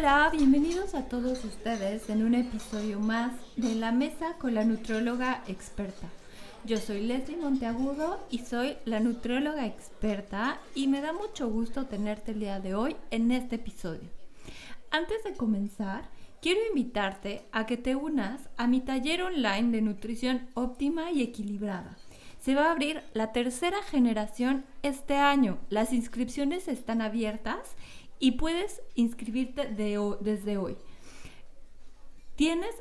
Hola, bienvenidos a todos ustedes en un episodio más de La Mesa con la Nutrióloga Experta. Yo soy Leslie Monteagudo y soy la nutrióloga experta y me da mucho gusto tenerte el día de hoy en este episodio. Antes de comenzar, quiero invitarte a que te unas a mi taller online de nutrición óptima y equilibrada. Se va a abrir la tercera generación este año. Las inscripciones están abiertas y puedes inscribirte desde hoy. Tienes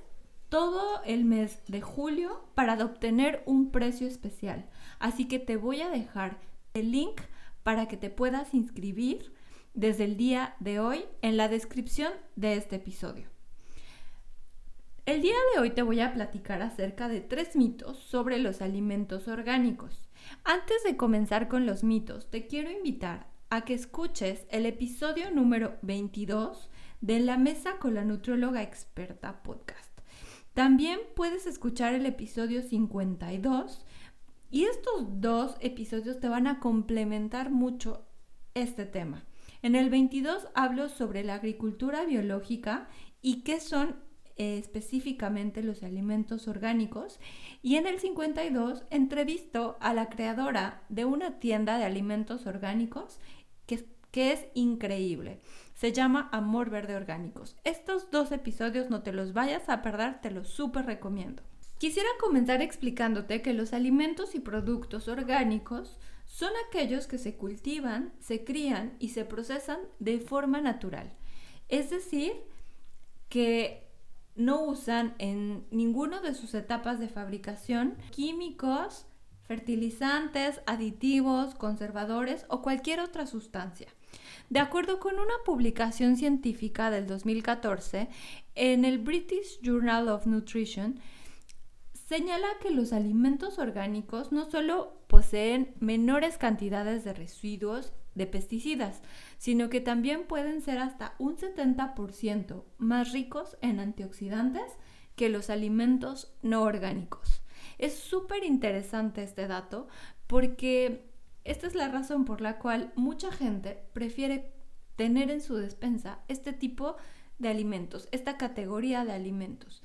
todo el mes de julio para obtener un precio especial. Así que te voy a dejar el link para que te puedas inscribir desde el día de hoy en la descripción de este episodio. El día de hoy te voy a platicar acerca de tres mitos sobre los alimentos orgánicos. Antes de comenzar con los mitos, te quiero invitar a que escuches el episodio número 22 de La Mesa con la Nutrióloga Experta podcast. También puedes escuchar el episodio 52 y estos dos episodios te van a complementar mucho este tema. En el 22 hablo sobre la agricultura biológica y qué son eh, específicamente los alimentos orgánicos y en el 52 entrevisto a la creadora de una tienda de alimentos orgánicos que, es increíble. Se llama Amor Verde Orgánicos. Estos dos episodios no te los vayas a perder, te los súper recomiendo. Quisiera comenzar explicándote que los alimentos y productos orgánicos son aquellos que se cultivan, se crían y se procesan de forma natural. Es decir, que no usan en ninguno de sus etapas de fabricación químicos fertilizantes, aditivos, conservadores o cualquier otra sustancia. De acuerdo con una publicación científica del 2014 en el British Journal of Nutrition, señala que los alimentos orgánicos no solo poseen menores cantidades de residuos de pesticidas, sino que también pueden ser hasta un 70% más ricos en antioxidantes que los alimentos no orgánicos. Es súper interesante este dato porque esta es la razón por la cual mucha gente prefiere tener en su despensa este tipo de alimentos, esta categoría de alimentos.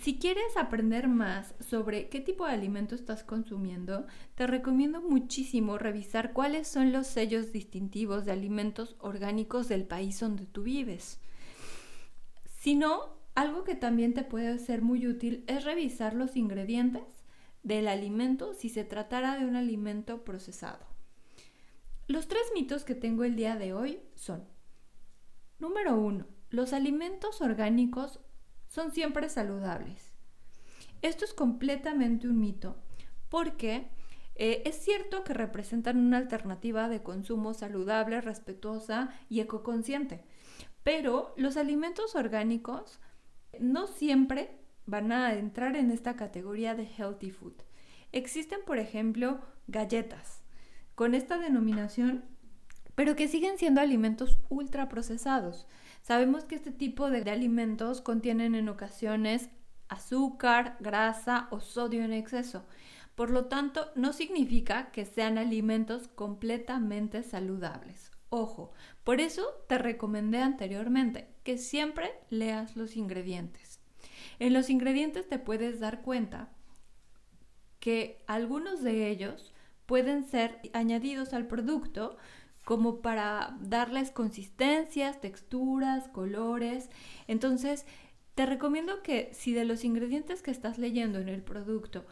Si quieres aprender más sobre qué tipo de alimento estás consumiendo, te recomiendo muchísimo revisar cuáles son los sellos distintivos de alimentos orgánicos del país donde tú vives. Si no, algo que también te puede ser muy útil es revisar los ingredientes del alimento si se tratara de un alimento procesado. Los tres mitos que tengo el día de hoy son, número uno, los alimentos orgánicos son siempre saludables. Esto es completamente un mito porque eh, es cierto que representan una alternativa de consumo saludable, respetuosa y ecoconsciente, pero los alimentos orgánicos no siempre van a entrar en esta categoría de healthy food. Existen, por ejemplo, galletas con esta denominación, pero que siguen siendo alimentos ultraprocesados. Sabemos que este tipo de alimentos contienen en ocasiones azúcar, grasa o sodio en exceso. Por lo tanto, no significa que sean alimentos completamente saludables. Ojo, por eso te recomendé anteriormente que siempre leas los ingredientes. En los ingredientes te puedes dar cuenta que algunos de ellos pueden ser añadidos al producto como para darles consistencias, texturas, colores. Entonces, te recomiendo que si de los ingredientes que estás leyendo en el producto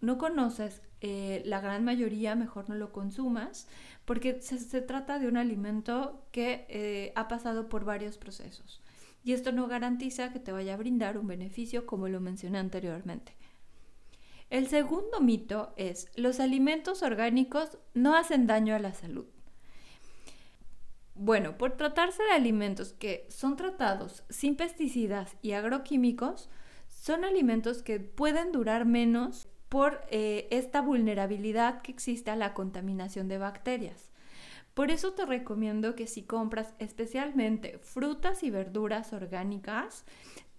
no conoces eh, la gran mayoría, mejor no lo consumas, porque se, trata de un alimento que eh, ha pasado por varios procesos. Y esto no garantiza que te vaya a brindar un beneficio como lo mencioné anteriormente. El segundo mito es, los alimentos orgánicos no hacen daño a la salud. Bueno, por tratarse de alimentos que son tratados sin pesticidas y agroquímicos, son alimentos que pueden durar menos por eh, esta vulnerabilidad que existe a la contaminación de bacterias. Por eso te recomiendo que si compras especialmente frutas y verduras orgánicas,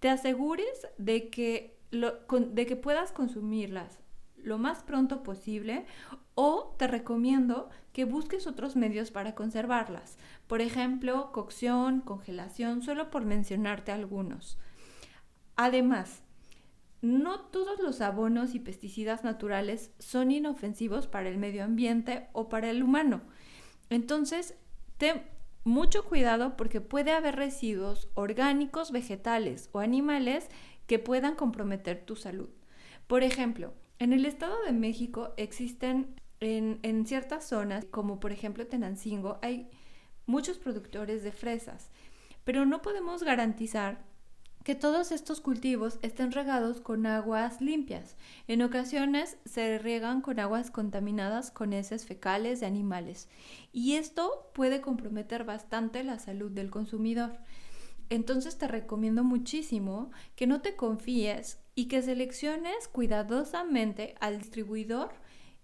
te asegures de que, de que puedas consumirlas lo más pronto posible o te recomiendo que busques otros medios para conservarlas. Por ejemplo, cocción, congelación, solo por mencionarte algunos. Además, no todos los abonos y pesticidas naturales son inofensivos para el medio ambiente o para el humano. Entonces, ten mucho cuidado porque puede haber residuos orgánicos, vegetales o animales que puedan comprometer tu salud. Por ejemplo, en el Estado de México existen en, ciertas zonas, como por ejemplo Tenancingo, hay muchos productores de fresas, pero no podemos garantizar que todos estos cultivos estén regados con aguas limpias. En ocasiones se riegan con aguas contaminadas con heces fecales de animales y esto puede comprometer bastante la salud del consumidor. Entonces te recomiendo muchísimo que no te confíes y que selecciones cuidadosamente al distribuidor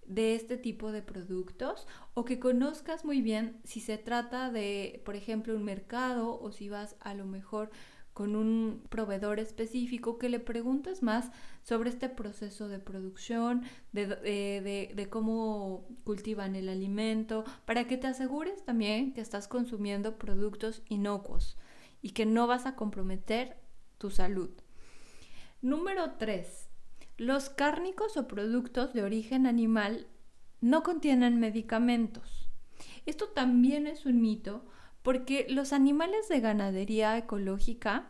de este tipo de productos o que conozcas muy bien si se trata de, por ejemplo, un mercado o si vas a lo mejor con un proveedor específico, que le preguntes más sobre este proceso de producción, de, de, cómo cultivan el alimento, para que te asegures también que estás consumiendo productos inocuos y que no vas a comprometer tu salud. Número 3. Los cárnicos o productos de origen animal no contienen medicamentos. Esto también es un mito porque los animales de ganadería ecológica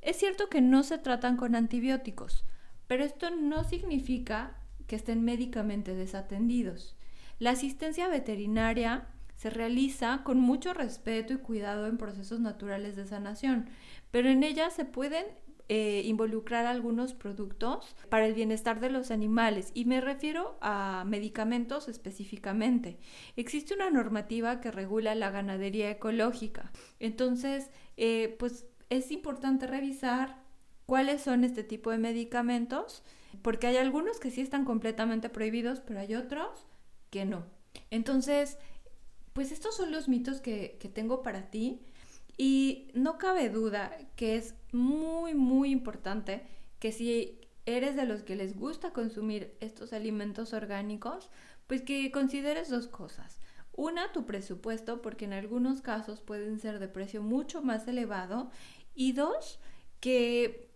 es cierto que no se tratan con antibióticos, pero esto no significa que estén médicamente desatendidos. La asistencia veterinaria se realiza con mucho respeto y cuidado en procesos naturales de sanación, pero en ella se pueden eh, involucrar algunos productos para el bienestar de los animales y me refiero a medicamentos específicamente. Existe una normativa que regula la ganadería ecológica, entonces eh, pues es importante revisar cuáles son este tipo de medicamentos porque hay algunos que sí están completamente prohibidos, pero hay otros que no. Entonces, pues estos son los mitos que, que tengo para ti. Y no cabe duda que es muy, muy importante que si eres de los que les gusta consumir estos alimentos orgánicos, pues que consideres dos cosas. Una, tu presupuesto, porque en algunos casos pueden ser de precio mucho más elevado. Y dos, que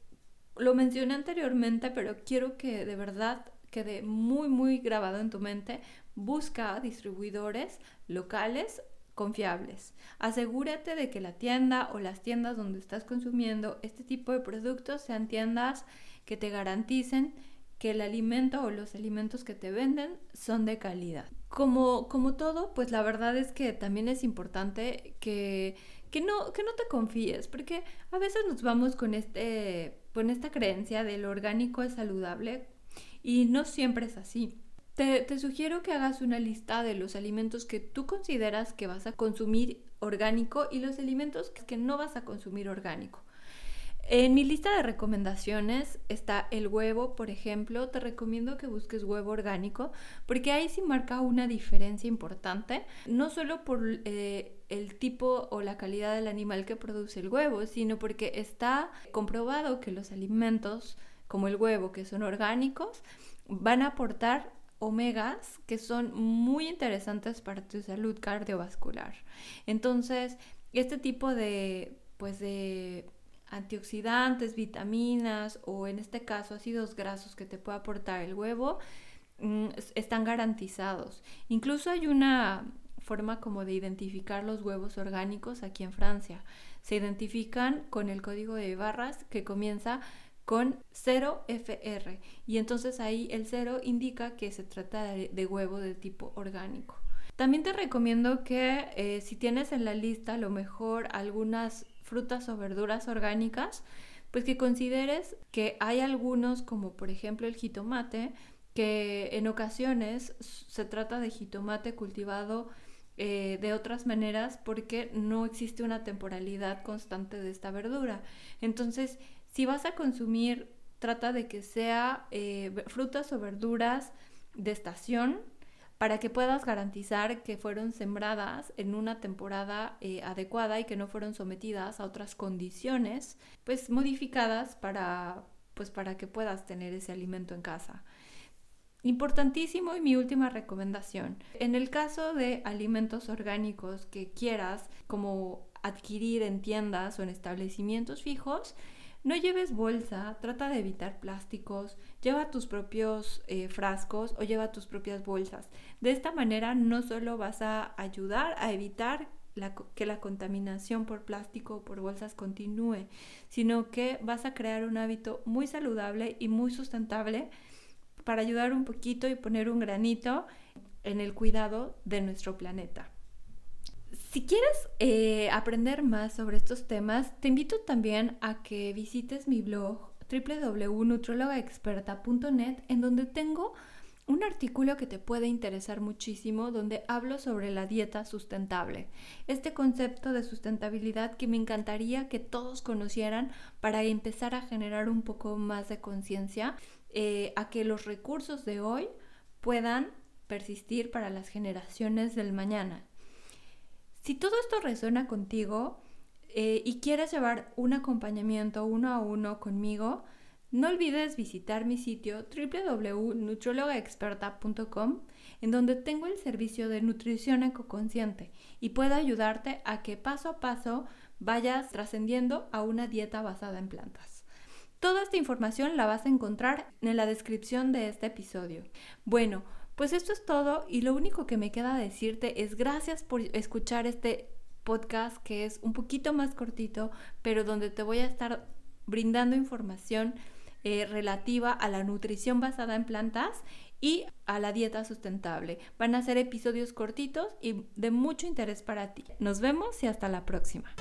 lo mencioné anteriormente, pero quiero que de verdad quede muy, muy grabado en tu mente. Busca distribuidores locales confiables. Asegúrate de que la tienda o las tiendas donde estás consumiendo este tipo de productos sean tiendas que te garanticen que el alimento o los alimentos que te venden son de calidad. Como, como todo, pues la verdad es que también es importante que, que, no, que no te confíes, porque a veces nos vamos con, este, con esta creencia de lo orgánico es saludable y no siempre es así. Te, sugiero que hagas una lista de los alimentos que tú consideras que vas a consumir orgánico y los alimentos que no vas a consumir orgánico. En mi lista de recomendaciones está el huevo, por ejemplo. Te recomiendo que busques huevo orgánico porque ahí sí marca una diferencia importante, no solo por eh, el tipo o la calidad del animal que produce el huevo, sino porque está comprobado que los alimentos como el huevo, que son orgánicos, van a aportar omegas que son muy interesantes para tu salud cardiovascular. Entonces, este tipo de, pues de antioxidantes, vitaminas o en este caso ácidos grasos que te puede aportar el huevo, mm, están garantizados. Incluso hay una forma como de identificar los huevos orgánicos aquí en Francia. Se identifican con el código de barras que comienza con 0FR y entonces ahí el 0 indica que se trata de, huevo de tipo orgánico. También te recomiendo que eh, si tienes en la lista a lo mejor algunas frutas o verduras orgánicas, pues que consideres que hay algunos como por ejemplo el jitomate, que en ocasiones se trata de jitomate cultivado eh, de otras maneras porque no existe una temporalidad constante de esta verdura. Entonces, si vas a consumir, trata de que sea eh, frutas o verduras de estación para que puedas garantizar que fueron sembradas en una temporada eh, adecuada y que no fueron sometidas a otras condiciones, pues modificadas para, pues para que puedas tener ese alimento en casa. Importantísimo y mi última recomendación. En el caso de alimentos orgánicos que quieras como adquirir en tiendas o en establecimientos fijos, no lleves bolsa, trata de evitar plásticos, lleva tus propios eh, frascos o lleva tus propias bolsas. De esta manera no solo vas a ayudar a evitar que la contaminación por plástico o por bolsas continúe, sino que vas a crear un hábito muy saludable y muy sustentable para ayudar un poquito y poner un granito en el cuidado de nuestro planeta. Si quieres eh, aprender más sobre estos temas, te invito también a que visites mi blog www.nutrologaexperta.net en donde tengo un artículo que te puede interesar muchísimo donde hablo sobre la dieta sustentable. Este concepto de sustentabilidad que me encantaría que todos conocieran para empezar a generar un poco más de conciencia eh, a que los recursos de hoy puedan persistir para las generaciones del mañana. Si todo esto resuena contigo eh, y quieres llevar un acompañamiento uno a uno conmigo, no olvides visitar mi sitio www.nutrologaexperta.com en donde tengo el servicio de nutrición ecoconsciente y puedo ayudarte a que paso a paso vayas trascendiendo a una dieta basada en plantas. Toda esta información la vas a encontrar en la descripción de este episodio. Bueno, pues esto es todo y lo único que me queda decirte es gracias por escuchar este podcast que es un poquito más cortito, pero donde te voy a estar brindando información eh, relativa a la nutrición basada en plantas y a la dieta sustentable. Van a ser episodios cortitos y de mucho interés para ti. Nos vemos y hasta la próxima.